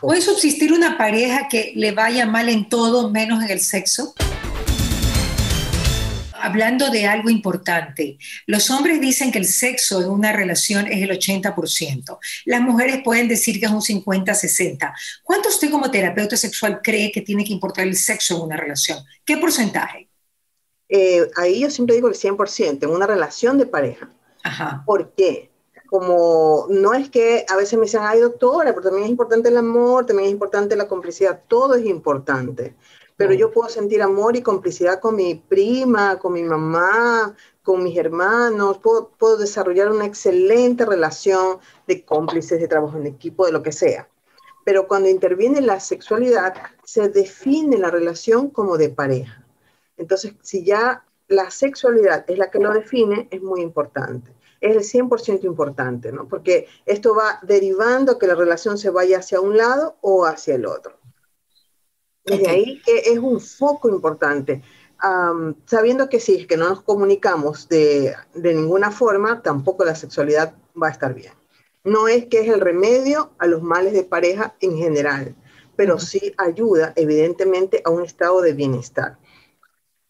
¿Puede subsistir una pareja que le vaya mal en todo menos en el sexo? Hablando de algo importante, los hombres dicen que el sexo en una relación es el 80%. Las mujeres pueden decir que es un 50-60. ¿Cuánto usted como terapeuta sexual cree que tiene que importar el sexo en una relación? ¿Qué porcentaje? Eh, ahí yo siempre digo el 100%, en una relación de pareja. Ajá. ¿Por qué? Como no es que a veces me dicen, ay doctora, pero también es importante el amor, también es importante la complicidad, todo es importante. Pero yo puedo sentir amor y complicidad con mi prima, con mi mamá, con mis hermanos, puedo, puedo desarrollar una excelente relación de cómplices, de trabajo en equipo, de lo que sea. Pero cuando interviene la sexualidad, se define la relación como de pareja. Entonces, si ya la sexualidad es la que lo define, es muy importante es el 100% importante, ¿no? Porque esto va derivando que la relación se vaya hacia un lado o hacia el otro. Desde ahí que es un foco importante. sabiendo que si es que no nos comunicamos de, de ninguna forma, tampoco la sexualidad va a estar bien. No es que es el remedio a los males de pareja en general, pero sí ayuda evidentemente a un estado de bienestar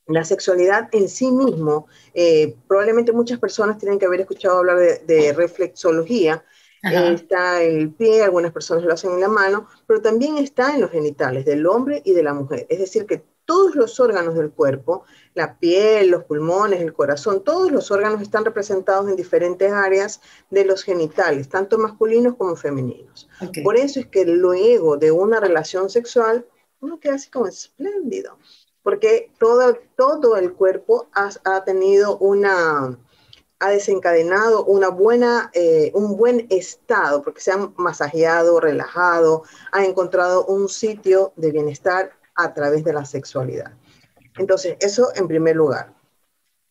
la sexualidad en sí mismo, eh, probablemente muchas personas tienen que haber escuchado hablar de, reflexología, está en el pie, algunas personas lo hacen en la mano, pero también está en los genitales del hombre y de la mujer. Es decir, que todos los órganos del cuerpo, la piel, los pulmones, el corazón, todos los órganos están representados en diferentes áreas de los genitales, tanto masculinos como femeninos. Por eso es que luego de una relación sexual, uno queda así como espléndido porque todo, todo el cuerpo ha, ha tenido una, ha desencadenado una buena, eh, un buen estado, porque se ha masajeado, relajado, ha encontrado un sitio de bienestar a través de la sexualidad. Entonces, eso en primer lugar.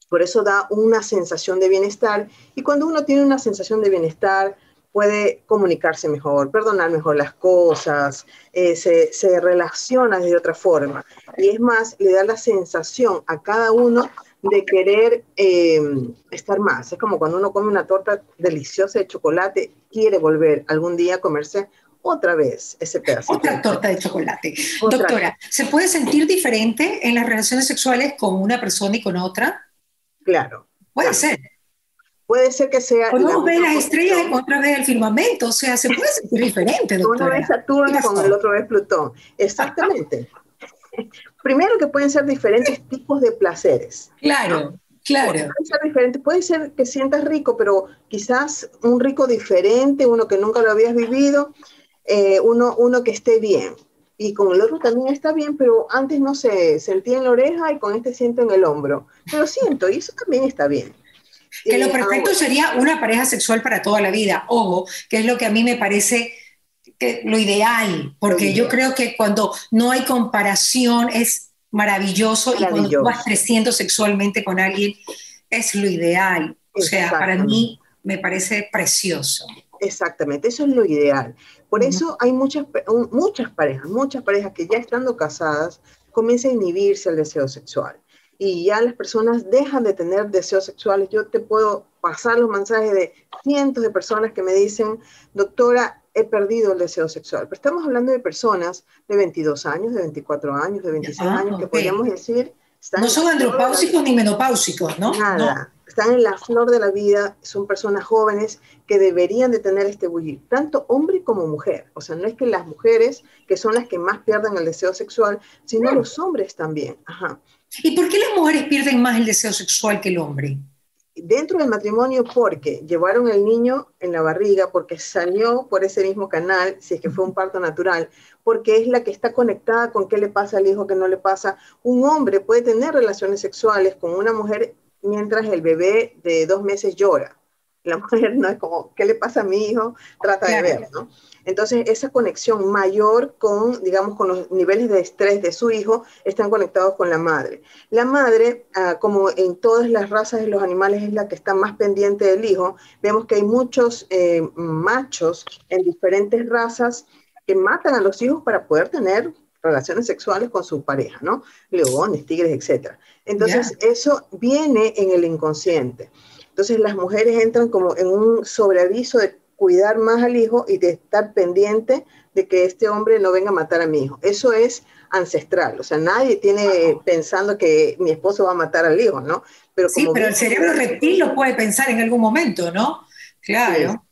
Por eso da una sensación de bienestar y cuando uno tiene una sensación de bienestar, puede comunicarse mejor, perdonar mejor las cosas, eh, se, se, relaciona de otra forma. Y es más, le da la sensación a cada uno de querer eh, estar más. Es como cuando uno come una torta deliciosa de chocolate, quiere volver algún día a comerse otra vez ese pedazo. Otra torta de chocolate. Doctora, ¿se puede sentir diferente en las relaciones sexuales con una persona y con otra? Claro. Puede ser. Puede ser que sea... Uno ve las estrellas y otra ve el firmamento, o sea, se puede sentir diferente, doctora. Uno ve Saturno con el otro ve Plutón. Exactamente. Primero que pueden ser diferentes tipos de placeres. Claro, claro. Puede ser diferente. Puede ser que sientas rico, pero quizás un rico diferente, uno que nunca lo habías vivido, eh, uno, uno que esté bien. Y con el otro también está bien, pero antes no se sentía en la oreja y con este siento en el hombro. Pero siento, y eso también está bien. Que lo perfecto sería una pareja sexual para toda la vida, ojo, que es lo que a mí me parece que lo ideal, porque yo creo que cuando no hay comparación es maravilloso, y cuando tú vas creciendo sexualmente con alguien es lo ideal. O sea, para mí me parece precioso. Exactamente, eso es lo ideal. Por eso hay muchas, muchas parejas, muchas parejas que ya estando casadas comienzan a inhibirse el deseo sexual y ya las personas dejan de tener deseos sexuales. Yo te puedo pasar los mensajes de cientos de personas que me dicen, doctora, he perdido el deseo sexual. Pero estamos hablando de personas de 22 años, de 24 años, de 26 ah, años, que podríamos decir... no son andropáusicos ni menopáusicos, ¿no? Nada. Están en la flor de la vida, son personas jóvenes que deberían de tener este bullir, tanto hombre como mujer. O sea, no es que las mujeres, que son las que más pierden el deseo sexual, sino los hombres también. Ajá. ¿Y por qué las mujeres pierden más el deseo sexual que el hombre? Dentro del matrimonio, porque llevaron el niño en la barriga, porque salió por ese mismo canal, si es que fue un parto natural, porque es la que está conectada con qué le pasa al hijo, qué no le pasa. Un hombre puede tener relaciones sexuales con una mujer mientras el bebé de dos meses llora. La mujer no es como, ¿qué le pasa a mi hijo? Trata de ver, ¿no? Entonces, esa conexión mayor con, digamos, con los niveles de estrés de su hijo están conectados con la madre. La madre, ah, como en todas las razas de los animales, es la que está más pendiente del hijo. Vemos que hay muchos eh, machos en diferentes razas que matan a los hijos para poder tener relaciones sexuales con su pareja, ¿no? Leones, tigres, etc. Entonces, eso viene en el inconsciente. Entonces, las mujeres entran como en un sobreaviso de cuidar más al hijo y de estar pendiente de que este hombre no venga a matar a mi hijo. Eso es ancestral, o sea, nadie tiene pensando que mi esposo va a matar al hijo, ¿no? Pero sí, pero el cerebro reptil lo puede pensar en algún momento, ¿no? Claro.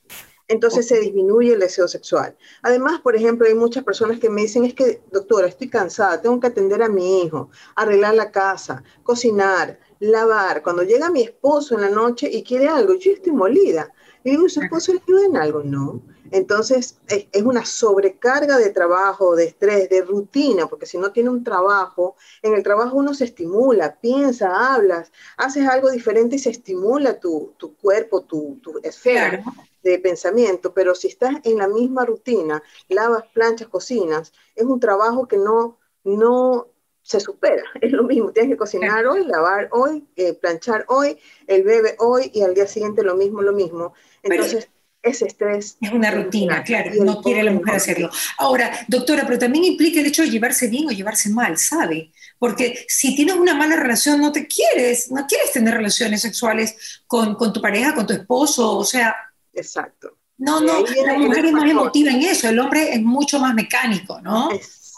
Entonces se disminuye el deseo sexual. Además, por ejemplo, hay muchas personas que me dicen, es que, doctora, estoy cansada, tengo que atender a mi hijo, arreglar la casa, cocinar, lavar. Cuando llega mi esposo en la noche y quiere algo, yo estoy molida. Y digo, ¿su esposo le ayuda en algo? No. Entonces, es una sobrecarga de trabajo, de estrés, de rutina, porque si no tiene un trabajo, en el trabajo uno se estimula, piensa, hablas, haces algo diferente y se estimula tu, cuerpo, tu, esfera de pensamiento, pero si estás en la misma rutina, lavas, planchas, cocinas, es un trabajo que no, no se supera, es lo mismo, tienes que cocinar hoy, lavar hoy, eh, planchar hoy, el bebé hoy y al día siguiente lo mismo, lo mismo. Entonces, ese estrés. Es una rutina, claro, no quiere la mujer hacerlo. Ahora, doctora, pero también implica el hecho de llevarse bien o llevarse mal, ¿sabe? Porque si tienes una mala relación, no te quieres, no quieres tener relaciones sexuales con, con tu pareja, con tu esposo, o sea... Exacto. No, no, la mujer es más emotiva en eso, el hombre es mucho más mecánico, ¿no?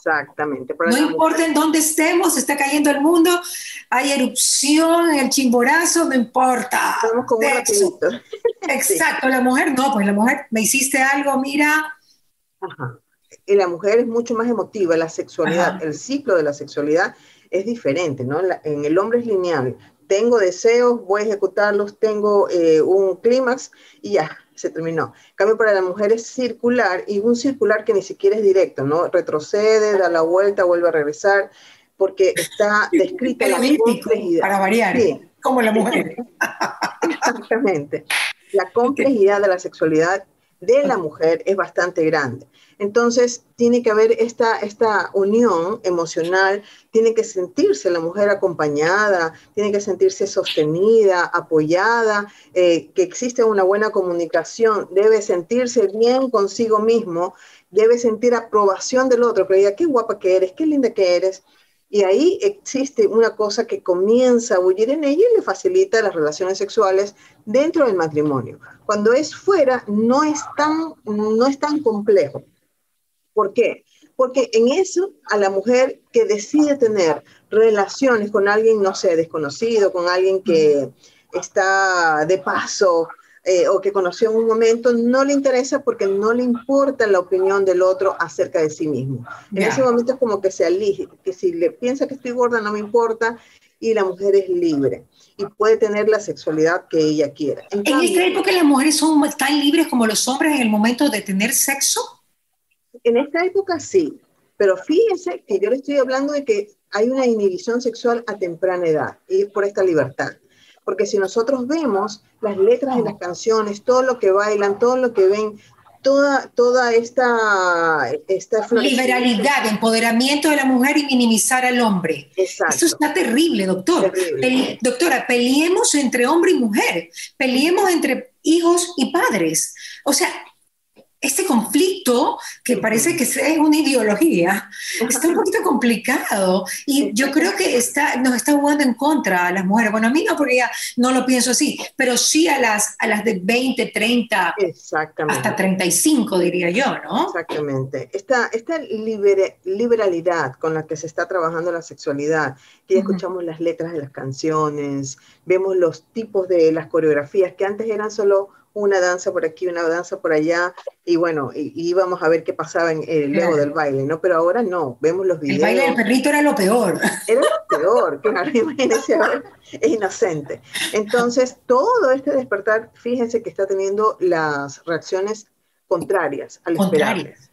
Exactamente. no importa en dónde estemos, está cayendo el mundo, hay erupción el chimborazo, no importa. Estamos como un Exacto, la mujer no, pues la mujer, me hiciste algo, mira. Ajá. Y la mujer es mucho más emotiva, la sexualidad, el ciclo de la sexualidad es diferente, ¿no? en el hombre es lineal. Tengo deseos, voy a ejecutarlos, tengo eh, un clímax y ya, se terminó. En cambio, para la mujer es circular y un circular que ni siquiera es directo, ¿no? Retrocede, da la vuelta, vuelve a regresar, porque está descrita la complejidad. Para variar, como la mujer. Exactamente. La complejidad de la sexualidad de la mujer es bastante grande. Entonces, tiene que haber esta, esta unión emocional, tiene que sentirse la mujer acompañada, tiene que sentirse sostenida, apoyada, eh, que existe una buena comunicación, debe sentirse bien consigo mismo, debe sentir aprobación del otro, que diga, qué guapa que eres, qué linda que eres. Y ahí existe una cosa que comienza a bullir en ella y le facilita las relaciones sexuales dentro del matrimonio. Cuando es fuera, no es tan, no es tan complejo. ¿Por qué? Porque en eso a la mujer que decide tener relaciones con alguien, no sé, desconocido, con alguien que está de paso eh, o que conoció en un momento, no le interesa porque no le importa la opinión del otro acerca de sí mismo. En ese momento es como que se elige, que si le piensa que estoy gorda no me importa y la mujer es libre y puede tener la sexualidad que ella quiera. En, esta época las mujeres son tan libres como los hombres en el momento de tener sexo. En esta época sí, pero fíjense que yo le estoy hablando de que hay una inhibición sexual a temprana edad y es por esta libertad. Porque si nosotros vemos las letras de las canciones, todo lo que bailan, todo lo que ven, toda, toda esta, esta liberalidad, empoderamiento de la mujer y minimizar al hombre. Exacto. Eso está terrible, doctor. doctora, peleemos entre hombre y mujer, peleemos entre hijos y padres. O sea, este conflicto, que parece que es una ideología, está un poquito complicado y yo creo que está, nos está jugando en contra a las mujeres. Bueno, a mí no, porque ya no lo pienso así, pero sí a las, a las de 20, 30, hasta 35, diría yo, ¿no? Exactamente. Esta, esta liberalidad con la que se está trabajando la sexualidad, que ya escuchamos las letras de las canciones, vemos los tipos de las coreografías que antes eran solo una danza por aquí, una danza por allá, y bueno, y, íbamos a ver qué pasaba en, el luego del baile, ¿no? Pero ahora no, vemos los videos. El baile del perrito era lo peor. Era lo peor, claro, imagínense, es inocente. Entonces, todo este despertar, fíjense que está teniendo las reacciones contrarias al contrarias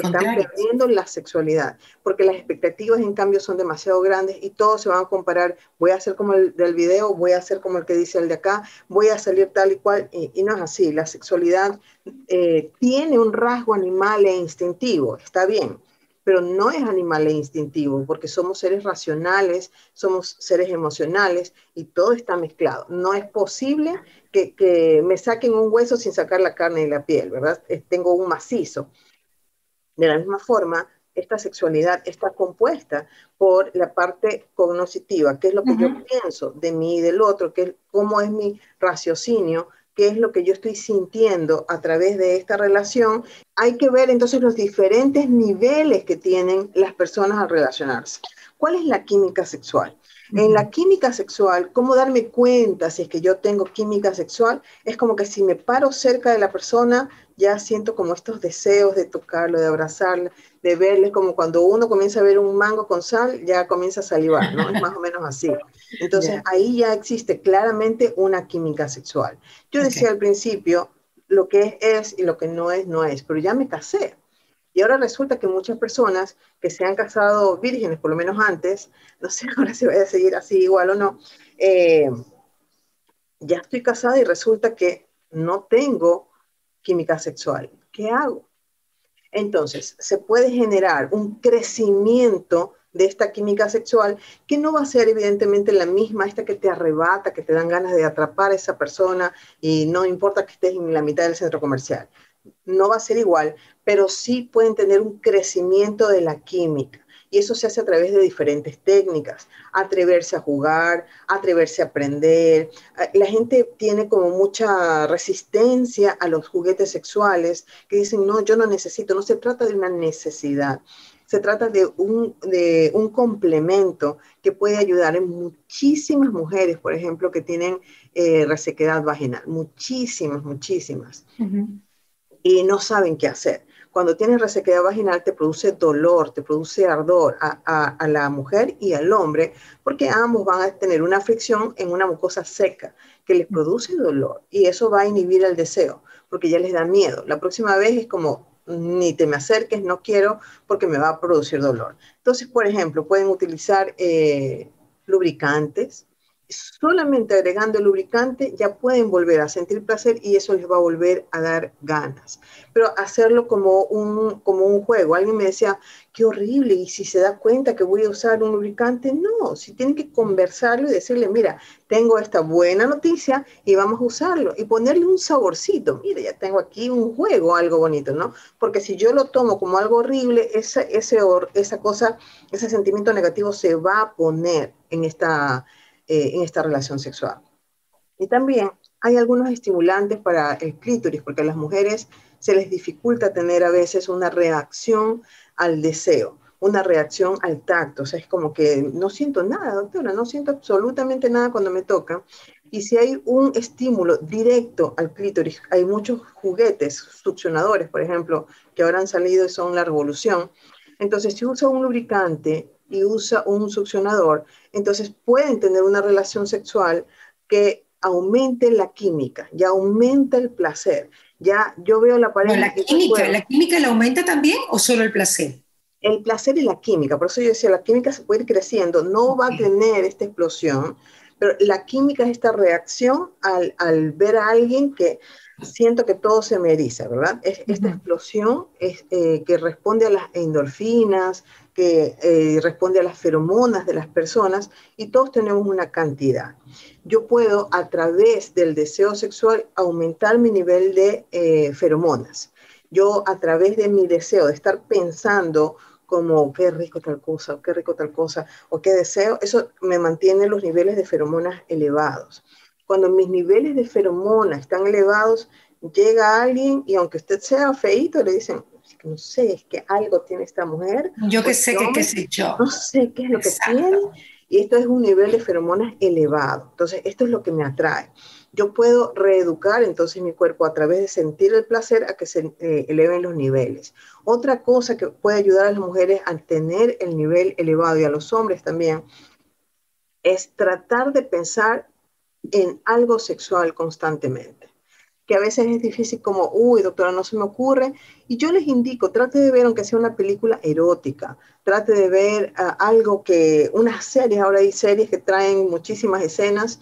están perdiendo la sexualidad, porque las expectativas en cambio son demasiado grandes y todos se van a comparar, voy a hacer como el del video, voy a hacer como el que dice el de acá, voy a salir tal y cual, y, no es así, la sexualidad eh, tiene un rasgo animal e instintivo, está bien, pero no es animal e instintivo, porque somos seres racionales, somos seres emocionales y todo está mezclado. No es posible que, que me saquen un hueso sin sacar la carne y la piel, ¿verdad? Tengo un macizo. De la misma forma, esta sexualidad está compuesta por la parte cognoscitiva, que es lo que yo pienso de mí y del otro, que es cómo es mi raciocinio qué es lo que yo estoy sintiendo a través de esta relación, hay que ver entonces los diferentes niveles que tienen las personas al relacionarse. ¿Cuál es la química sexual? En la química sexual, ¿cómo darme cuenta si es que yo tengo química sexual? Es como que si me paro cerca de la persona, ya siento como estos deseos de tocarlo, de abrazarlo, de verle, como cuando uno comienza a ver un mango con sal, ya comienza a salivar, ¿no? Es más o menos así. Entonces ahí ya existe claramente una química sexual. Yo decía al principio, lo que es es y lo que no es, no es, pero ya me casé. Y ahora resulta que muchas personas que se han casado vírgenes, por lo menos antes, no sé ahora si voy a seguir así igual o no, eh, ya estoy casada y resulta que no tengo química sexual. ¿Qué hago? Entonces, se puede generar un crecimiento de esta química sexual que no va a ser evidentemente la misma, esta que te arrebata, que te dan ganas de atrapar a esa persona y no importa que estés en la mitad del centro comercial no va a ser igual, pero sí pueden tener un crecimiento de la química. Y eso se hace a través de diferentes técnicas, atreverse a jugar, atreverse a aprender. Ah, la gente tiene como mucha resistencia a los juguetes sexuales, que dicen, no, yo no necesito, no se trata de una necesidad, se trata de un, de un complemento que puede ayudar en muchísimas mujeres, por ejemplo, que tienen eh, resequedad vaginal, muchísimas, muchísimas. Y no saben qué hacer. Cuando tienes resequedad vaginal te produce dolor, te produce ardor a, la mujer y al hombre, porque ambos van a tener una fricción en una mucosa seca que les produce dolor y eso va a inhibir el deseo, porque ya les da miedo. La próxima vez es como, ni te me acerques, no quiero, porque me va a producir dolor. Entonces, por ejemplo, pueden utilizar eh, lubricantes, solamente agregando el lubricante ya pueden volver a sentir placer y eso les va a volver a dar ganas. Pero hacerlo como un, como un juego. Alguien me decía, qué horrible, y si se da cuenta que voy a usar un lubricante, no, si tienen que conversarlo y decirle, mira, tengo esta buena noticia y vamos a usarlo y ponerle un saborcito. Mira, ya tengo aquí un juego, algo bonito, ¿no? Porque si yo lo tomo como algo horrible, esa, ese, esa cosa, ese sentimiento negativo se va a poner en esta eh, en esta relación sexual. Y también hay algunos estimulantes para el clítoris, porque a las mujeres se les dificulta tener a veces una reacción al deseo, una reacción al tacto. O sea, es como que no siento nada, doctora, no siento absolutamente nada cuando me toca. Y si hay un estímulo directo al clítoris, hay muchos juguetes succionadores, por ejemplo, que ahora han salido y son la revolución. Entonces, si usa un lubricante y usa un succionador, entonces pueden tener una relación sexual que aumente la química, ya aumenta el placer. Ya yo veo la pareja. la química, ¿la química la aumenta también o solo el placer? El placer y la química, por eso yo decía, la química se puede ir creciendo, no va a tener esta explosión, pero la química es esta reacción al, al ver a alguien que siento que todo se me eriza, ¿verdad? Es, esta explosión es, eh, que responde a las endorfinas, que eh, responde a las feromonas de las personas y todos tenemos una cantidad. Yo puedo a través del deseo sexual aumentar mi nivel de eh, feromonas. Yo a través de mi deseo de estar pensando como qué rico tal cosa, qué rico tal cosa, o qué deseo, eso me mantiene los niveles de feromonas elevados. Cuando mis niveles de feromona están elevados, llega alguien y aunque usted sea feito, le dicen, no sé, es que algo tiene esta mujer. Yo que sé que qué sé yo. No sé qué es lo que tiene. Y esto es un nivel de feromonas elevado. Entonces, esto es lo que me atrae. Yo puedo reeducar entonces mi cuerpo a través de sentir el placer a que se eh, eleven los niveles. Otra cosa que puede ayudar a las mujeres a tener el nivel elevado y a los hombres también es tratar de pensar en algo sexual constantemente, que a veces es difícil como, uy, doctora, no se me ocurre. Y yo les indico, trate de ver, aunque sea una película erótica, trate de ver ah, algo que, unas series, ahora hay series que traen muchísimas escenas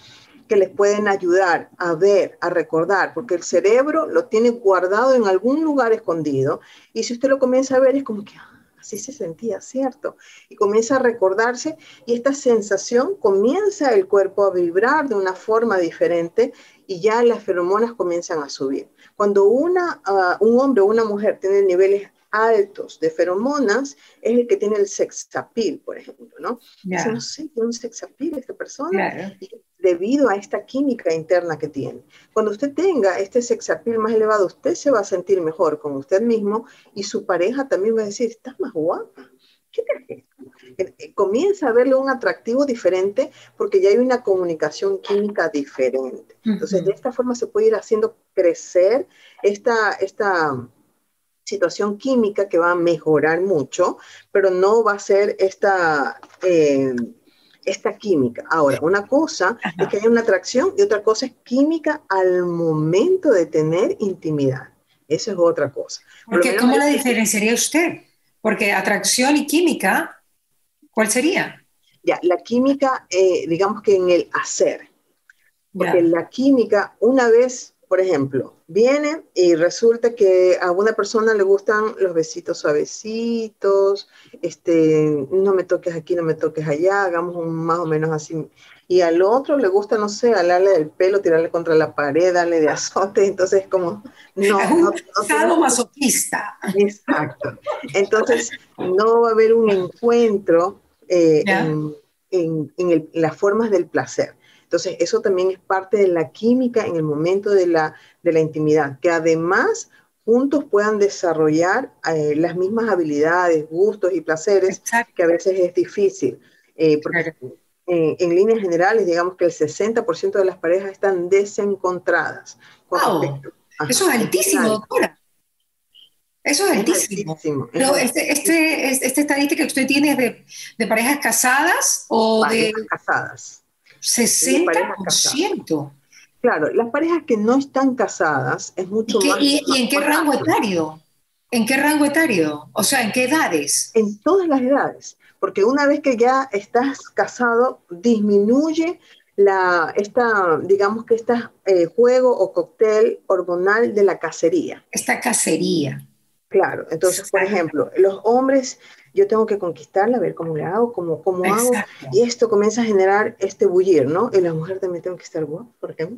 que les pueden ayudar a ver, a recordar, porque el cerebro lo tiene guardado en algún lugar escondido y si usted lo comienza a ver es como que, así se sentía, ¿cierto? Y comienza a recordarse y esta sensación comienza el cuerpo a vibrar de una forma diferente y ya las feromonas comienzan a subir. Cuando una, ah, un hombre o una mujer tiene niveles altos de feromonas es el que tiene el sex appeal, por ejemplo, ¿no? no sé, tiene un sex appeal esta persona. Y debido a esta química interna que tiene. Cuando usted tenga este sex appeal más elevado, usted se va a sentir mejor con usted mismo y su pareja también va a decir, estás más guapa. ¿Qué te eh, eh, Comienza a verle un atractivo diferente porque ya hay una comunicación química diferente. Entonces, de esta forma se puede ir haciendo crecer esta, esta situación química que va a mejorar mucho, pero no va a ser esta... Eh, esta química. Ahora, una cosa es que hay una atracción y otra cosa es química al momento de tener intimidad. Eso es otra cosa. Porque, ¿cómo la diferenciaría usted? Porque atracción y química, ¿cuál sería? Ya, la química, eh, digamos que en el hacer. Porque la química, una vez por ejemplo, viene y resulta que a una persona le gustan los besitos suavecitos, este, no me toques aquí, no me toques allá, hagamos un más o menos así. Y al otro le gusta, no sé, alarle del pelo, tirarle contra la pared, darle de azote, entonces como, no. no, no masoquista. Exacto. Entonces, no va a haber un encuentro eh, en, en las formas del placer. Entonces, eso también es parte de la química en el momento de la, de la intimidad, que además juntos puedan desarrollar eh, las mismas habilidades, gustos y placeres, que a veces es difícil. Eh, porque en líneas generales, digamos que el 60% de las parejas están desencontradas. Wow. Eso es altísimo, doctora. Eso es, altísimo. Pero este, este, esta estadística que usted tiene es de, de parejas casadas o parejas de... casadas. 60%. Claro, las parejas que no están casadas es mucho ¿Y más. ¿Y, en qué rango etario? ¿En qué rango etario? O sea, ¿en qué edades? En todas las edades, porque una vez que ya estás casado, disminuye la, esta, digamos que este juego o cóctel hormonal de la cacería. Esta cacería. Claro, entonces, por ejemplo, los hombres yo tengo que conquistarla, a ver cómo le hago, cómo, cómo hago, y esto comienza a generar este bullir, ¿no? Y la mujer también tengo que estar guapa, porque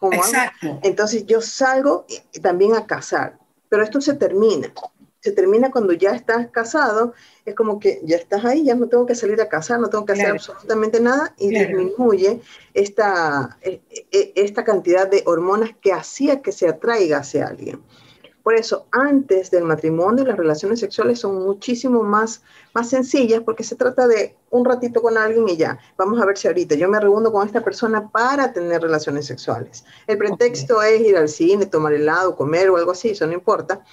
¿cómo Exacto. Hago? Entonces yo salgo también a casar, pero esto se termina, se termina cuando ya estás casado, es como que ya estás ahí, ya no tengo que salir a casar, no tengo que hacer absolutamente nada y disminuye esta, e, e, esta cantidad de hormonas que hacía que se atraiga hacia alguien. Por eso, antes del matrimonio, las relaciones sexuales son muchísimo más, más sencillas porque se trata de un ratito con alguien y ya. Vamos a ver si ahorita yo me reúno con esta persona para tener relaciones sexuales. El pretexto es ir al cine, tomar helado, comer o algo así, eso no importa.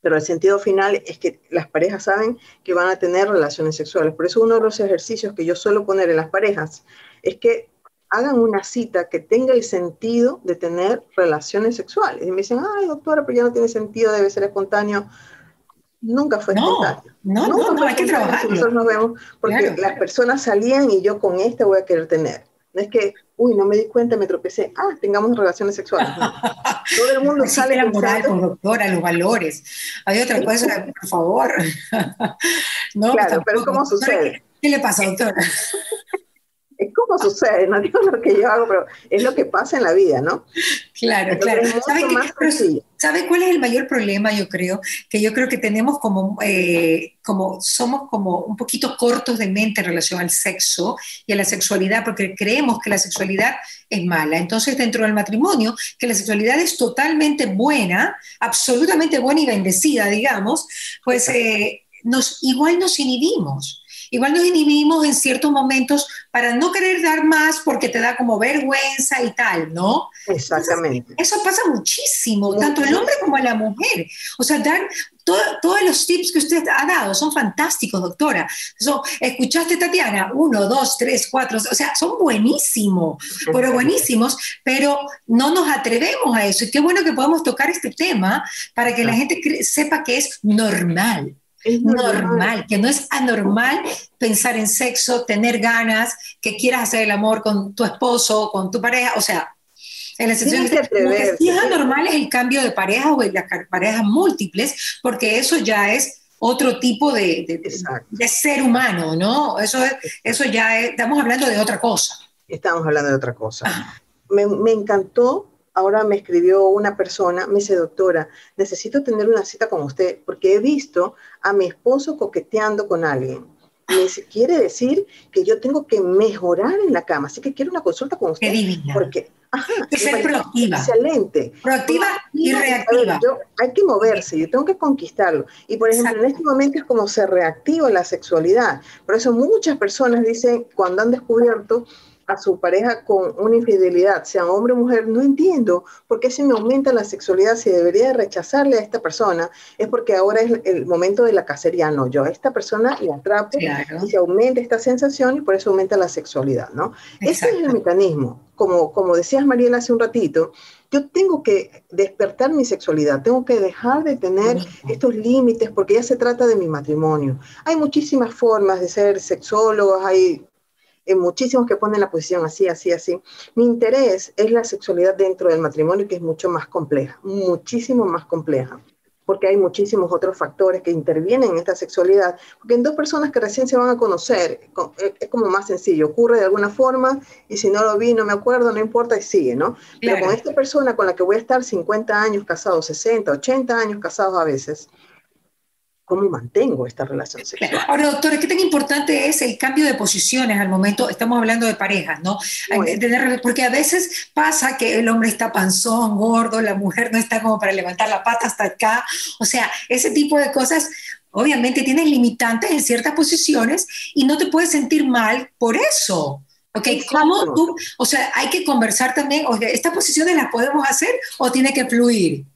Pero el sentido final es que las parejas saben que van a tener relaciones sexuales. Por eso uno de los ejercicios que yo suelo poner en las parejas es que hagan una cita que tenga el sentido de tener relaciones sexuales. Y me dicen, ay, doctora, pero ya no tiene sentido, debe ser espontáneo. Nunca fue espontáneo. No, no, no, hay que trabajar. Nosotros nos vemos porque las personas salían y yo con este voy a querer tener. No es que, uy, no me di cuenta, me tropecé. Ah, tengamos relaciones sexuales. Todo el mundo sale. La moral, doctora, los valores. Hay otra cosa, por favor. no, claro, pero ¿cómo sucede? ¿Qué le pasa, doctora? Es como sucede, no digo lo que yo hago, pero es lo que pasa en la vida, ¿no? Claro, claro. ¿Sabe, cuál es el mayor problema, yo creo? Que yo creo que tenemos como, eh, como, somos como un poquito cortos de mente en relación al sexo y a la sexualidad, porque creemos que la sexualidad es mala. Entonces, dentro del matrimonio, que la sexualidad es totalmente buena, absolutamente buena y bendecida, digamos, pues eh, nos, igual nos inhibimos. Igual nos inhibimos en ciertos momentos para no querer dar más porque te da como vergüenza y tal, ¿no? Exactamente. eso pasa muchísimo, tanto el hombre como la mujer. O sea, dar todos los tips que usted ha dado son fantásticos, doctora. Escuchaste, Tatiana, uno, dos, tres, cuatro, o sea, son buenísimos, pero buenísimos, pero no nos atrevemos a eso. Y qué bueno que podamos tocar este tema para que la gente sepa que es normal. Es normal. que no es anormal pensar en sexo, tener ganas, que quieras hacer el amor con tu esposo, con tu pareja, o sea, en la situación que, que sí es anormal es el cambio de pareja o las parejas múltiples, porque eso ya es otro tipo de, de, ser humano, ¿no? Eso, es, eso ya estamos hablando de otra cosa. Estamos hablando de otra cosa. Me, me encantó ahora me escribió una persona, me dice, doctora, necesito tener una cita con usted porque he visto a mi esposo coqueteando con alguien. quiere decir que yo tengo que mejorar en la cama. Así que quiero una consulta con usted. Porque, ajá, ser proactiva. Excelente. Proactiva y reactiva. hay que moverse, yo tengo que conquistarlo. Y por ejemplo, en este momento es como se reactiva la sexualidad. Por eso muchas personas dicen, cuando han descubierto a su pareja con una infidelidad, sea hombre o mujer, no entiendo por qué se me aumenta la sexualidad, si debería rechazarle a esta persona, es porque ahora es el momento de la cacería, no, yo a esta persona le atrapo y se aumenta esta sensación y por eso aumenta la sexualidad, ¿no? Ese es el mecanismo, como, como decías Mariela hace un ratito, yo tengo que despertar mi sexualidad, tengo que dejar de tener estos límites porque ya se trata de mi matrimonio. Hay muchísimas formas de ser sexólogos, hay muchísimos que ponen la posición así, así, así. Mi interés es la sexualidad dentro del matrimonio, que es mucho más compleja, muchísimo más compleja, porque hay muchísimos otros factores que intervienen en esta sexualidad, porque en dos personas que recién se van a conocer, eh, es como más sencillo, ocurre de alguna forma, y si no lo vi, no me acuerdo, no importa, y sigue, ¿no? Pero con esta persona con la que voy a estar 50 años casados, 60, 80 años casados a veces, cómo mantengo esta relación sexual. Ahora, doctora, ¿qué tan importante es el cambio de posiciones al momento? Estamos hablando de parejas, ¿no? porque a veces pasa que el hombre está panzón, gordo, la mujer no está como para levantar la pata hasta acá. O sea, ese tipo de cosas, obviamente tienes limitantes en ciertas posiciones y no te puedes sentir mal por eso. ¿Ok? ¿Cómo tú, o sea, hay que conversar también, o ¿estas posiciones las podemos hacer o tiene que fluir?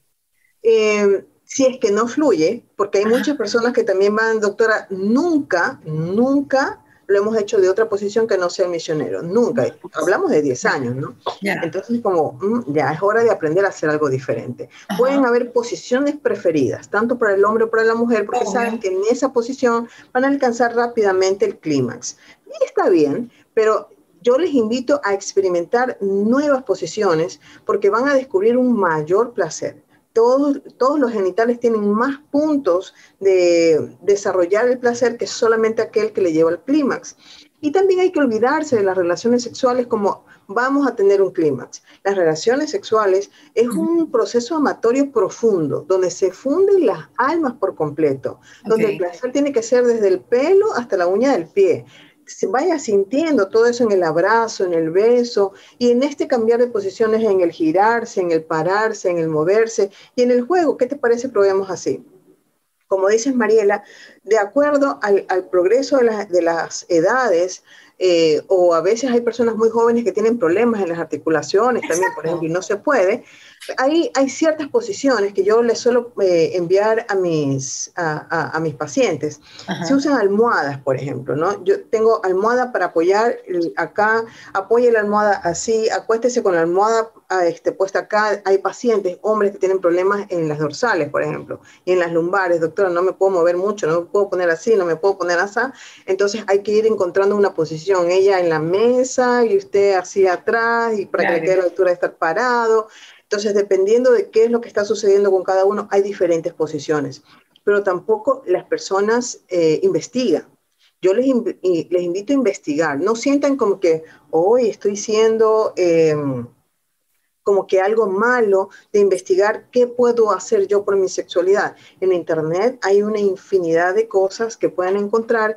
Eh, si es que no fluye, porque hay muchas personas que también van, doctora, nunca, nunca lo hemos hecho de otra posición que no sea el misionero, nunca. Hablamos de 10 años, ¿no? Entonces, como mm, ya es hora de aprender a hacer algo diferente. Pueden haber posiciones preferidas, tanto para el hombre como para la mujer, porque saben que en esa posición van a alcanzar rápidamente el clímax. Y está bien, pero yo les invito a experimentar nuevas posiciones porque van a descubrir un mayor placer todos, todos los genitales tienen más puntos de desarrollar el placer que solamente aquel que le lleva al clímax. Y también hay que olvidarse de las relaciones sexuales como vamos a tener un clímax. Las relaciones sexuales es un proceso amatorio profundo, donde se funden las almas por completo, donde el placer tiene que ser desde el pelo hasta la uña del pie vaya sintiendo todo eso en el abrazo, en el beso y en este cambiar de posiciones, en el girarse, en el pararse, en el moverse y en el juego. ¿Qué te parece? Probemos así. Como dices, Mariela, de acuerdo al, progreso de, las edades, eh, o a veces hay personas muy jóvenes que tienen problemas en las articulaciones también, por ejemplo, y no se puede, hay, hay ciertas posiciones que yo les suelo eh, enviar a mis, a, mis pacientes. Se usan almohadas, por ejemplo, ¿no? Yo tengo almohada para apoyar acá, apoye la almohada así, acuéstese con la almohada ah, este, puesta acá. Hay pacientes, hombres que tienen problemas en las dorsales, por ejemplo, y en las lumbares. Doctora, no me puedo mover mucho, no me puedo poner así, no me puedo poner así. Entonces hay que ir encontrando una posición, ella en la mesa y usted así atrás, y para que le quede la altura de estar parado. Entonces, dependiendo de qué es lo que está sucediendo con cada uno, hay diferentes posiciones, pero tampoco las personas eh, investigan. Yo les, les, invito a investigar, no sientan como que hoy estoy siendo em, como que algo malo de investigar qué puedo hacer yo por mi sexualidad. En Internet hay una infinidad de cosas que pueden encontrar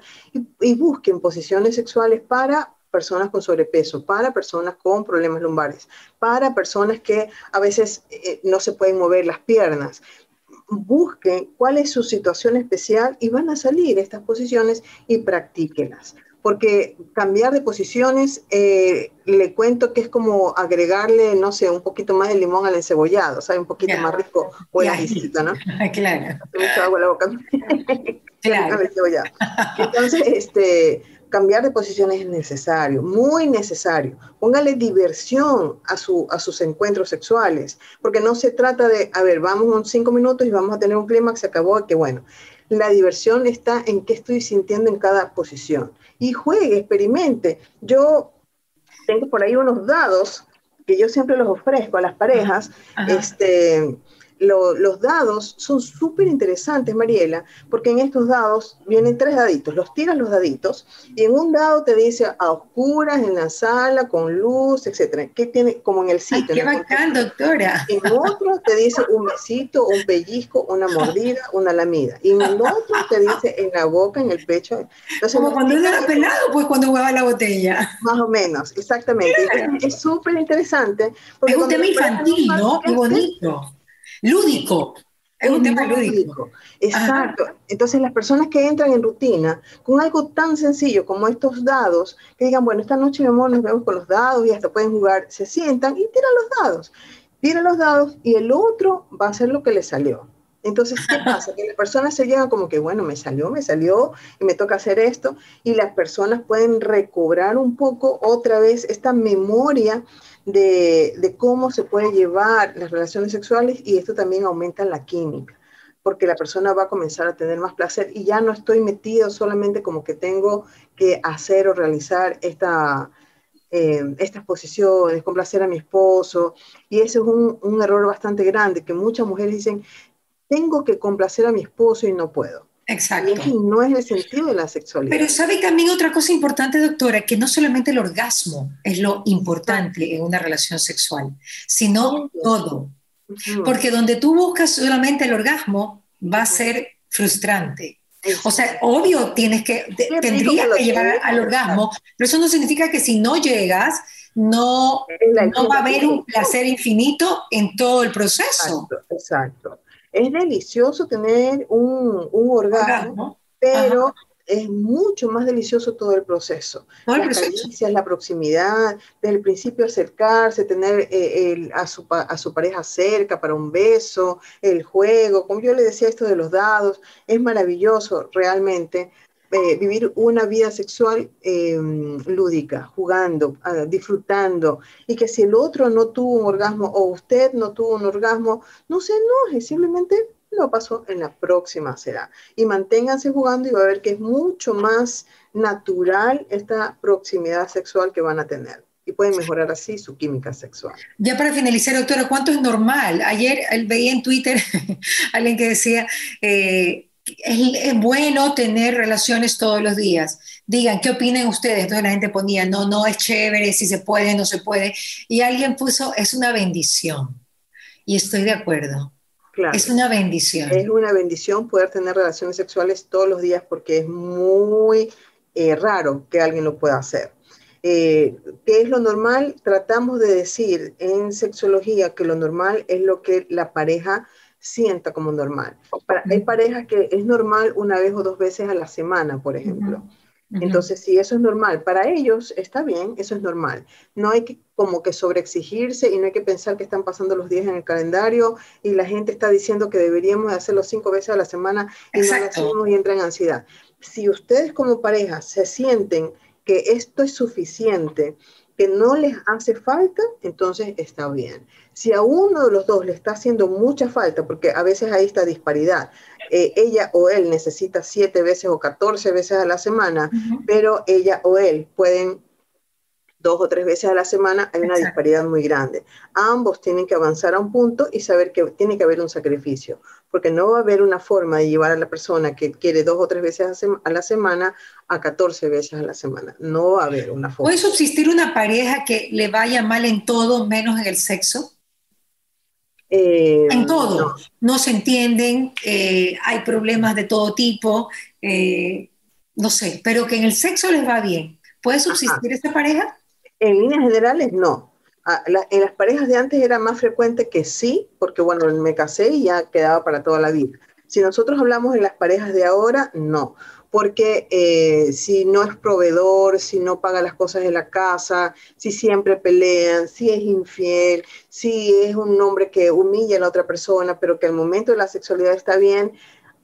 y, busquen posiciones sexuales para personas con sobrepeso, para personas con problemas lumbares, para personas que a veces eh, no se pueden mover las piernas. Busquen cuál es su situación especial y van a salir estas posiciones y practíquelas. Porque cambiar de posiciones, eh, le cuento que es como agregarle, no sé, un poquito más de limón al encebollado, ¿sabe? Un poquito más rico o el ¿no? claro. Mucho agua en la boca. claro. Entonces, este, cambiar de posiciones es necesario, muy necesario. Póngale diversión a, su, a sus encuentros sexuales, porque no se trata de, a ver, vamos unos cinco minutos y vamos a tener un clímax, se acabó, que bueno. La diversión está en qué estoy sintiendo en cada posición. Y juegue, experimente. Yo tengo por ahí unos dados que yo siempre los ofrezco a las parejas. Este, los dados son súper interesantes, Mariela, porque en estos dados vienen tres daditos. Los tiras los daditos y en un dado te dice a oscuras, en la sala, con luz, etcétera. ¿Qué tiene? Como en el sitio. qué bacán, doctora. En otro te dice un besito, un pellizco, una mordida, una lamida. Y en el otro te dice en la boca, en el pecho. como cuando uno era pelado, pues cuando hueva la botella. Más o menos, exactamente. Es súper interesante. Es un tema infantil, ¿no? Qué bonito. Lúdico. Es un tema lúdico. Exacto. Entonces las personas que entran en rutina con algo tan sencillo como estos dados, que digan, bueno, esta noche, mi amor, nos vemos con los dados y hasta pueden jugar, se sientan y tiran los dados. Tiran los dados y el otro va a hacer lo que le salió. Entonces, ¿qué pasa? Que las personas se llegan como que, bueno, me salió, me salió y me toca hacer esto. Y las personas pueden recobrar un poco otra vez esta memoria de, cómo se puede llevar las relaciones sexuales y esto también aumenta la química porque la persona va a comenzar a tener más placer y ya no estoy metido solamente como que tengo que hacer o realizar esta, eh, estas posiciones, complacer a mi esposo. Y ese es un, un, error bastante grande, que muchas mujeres dicen, tengo que complacer a mi esposo y no puedo. Exacto. Y no es el sentido de la sexualidad. Pero sabe también otra cosa importante, doctora, que no solamente el orgasmo es lo importante en una relación sexual, sino todo. Porque donde tú buscas solamente el orgasmo, va a ser frustrante. O sea, obvio, tienes que, tendrías que llegar al orgasmo, pero eso no significa que si no llegas, no, no va a haber un placer infinito en todo el proceso. Exacto, exacto es delicioso tener un, un orgasmo, pero es mucho más delicioso todo el proceso. Todo el la proximidad, desde el principio acercarse, tener eh, a, su, a su pareja cerca para un beso, el juego, como yo le decía esto de los dados, es maravilloso realmente, eh, vivir una vida sexual em, lúdica, jugando, ah, disfrutando, y que si el otro no tuvo un orgasmo o usted no tuvo un orgasmo, no se enoje, simplemente lo pasó en la próxima será. Y manténganse jugando y va a ver que es mucho más natural esta proximidad sexual que van a tener. Y pueden mejorar así su química sexual. Ya para finalizar, doctora, ¿cuánto es normal? Ayer veía en Twitter alguien que decía, eh, es, bueno tener relaciones todos los días. Digan, ¿qué opinan ustedes? Entonces la gente ponía, no, no es chévere, si se puede, no se puede. Y alguien puso, es una bendición. Y estoy de acuerdo. Claro. Es una bendición. Es una bendición poder tener relaciones sexuales todos los días porque es muy eh, raro que alguien lo pueda hacer. Eh, ¿Qué es lo normal? Tratamos de decir en sexología que lo normal es lo que la pareja sienta como normal. hay parejas que es normal una vez o dos veces a la semana, por ejemplo. Entonces, si eso es normal, para ellos está bien, eso es normal. No hay que como que sobreexigirse y no hay que pensar que están pasando los días en el calendario y la gente está diciendo que deberíamos hacerlo cinco veces a la semana y no lo hacemos y entra en ansiedad. Si ustedes como pareja se sienten que esto es suficiente, que no les hace falta, entonces está bien. Si a uno de los dos le está haciendo mucha falta, porque a veces hay esta disparidad, eh, ella o él necesita siete veces o catorce veces a la semana, pero ella o él pueden dos o tres veces a la semana, hay una disparidad muy grande. Ambos tienen que avanzar a un punto y saber que tiene que haber un sacrificio, porque no va a haber una forma de llevar a la persona que quiere dos o tres veces a la semana a 14 veces a la semana. No va a haber una forma. ¿Puede subsistir una pareja que le vaya mal en todo menos en el sexo? Eh, en todo. No, se entienden, eh, hay problemas de todo tipo, eh, no sé, pero que en el sexo les va bien. ¿Puede subsistir esta pareja? En líneas generales, no. Ah, en las parejas de antes era más frecuente que sí, porque bueno, me casé y ya quedaba para toda la vida. Si nosotros hablamos de las parejas de ahora, no, porque eh, si no es proveedor, si no paga las cosas de la casa, si siempre pelean, si es infiel, si es un hombre que humilla a la otra persona, pero que al momento de la sexualidad está bien,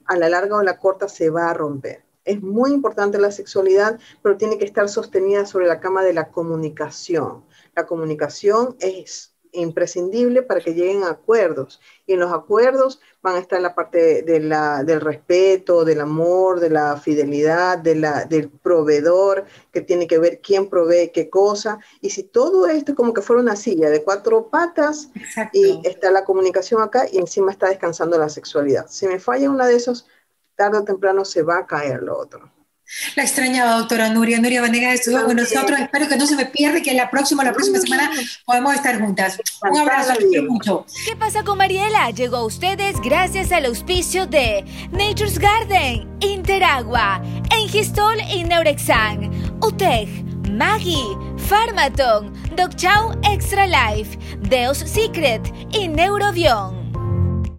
a la larga o a la corta se va a romper. Es muy importante la sexualidad, pero tiene que estar sostenida sobre la cama de la comunicación. La comunicación es imprescindible para que lleguen a acuerdos. Y en los acuerdos van a estar la parte de, la, del respeto, del amor, de la fidelidad, de la, del proveedor, que tiene que ver quién provee qué cosa. Y si todo esto es como que fuera una silla de cuatro patas y está la comunicación acá y encima está descansando la sexualidad. Si me falla una de esos, tarde o temprano se va a caer lo otro. La extrañaba, doctora Nuria. Nuria Vanegas estuvo con nosotros. Espero que no se me pierda que la próxima, la próxima semana podemos estar juntas. Un abrazo, mucho. ¿Qué pasa con Mariela? Llegó a ustedes gracias al auspicio de Nature's Garden, Interagua, Engistol y Neurexan, UTEG, Maggie, Pharmaton, Doc Chow Extra Life, Deus Secret y Neurobion.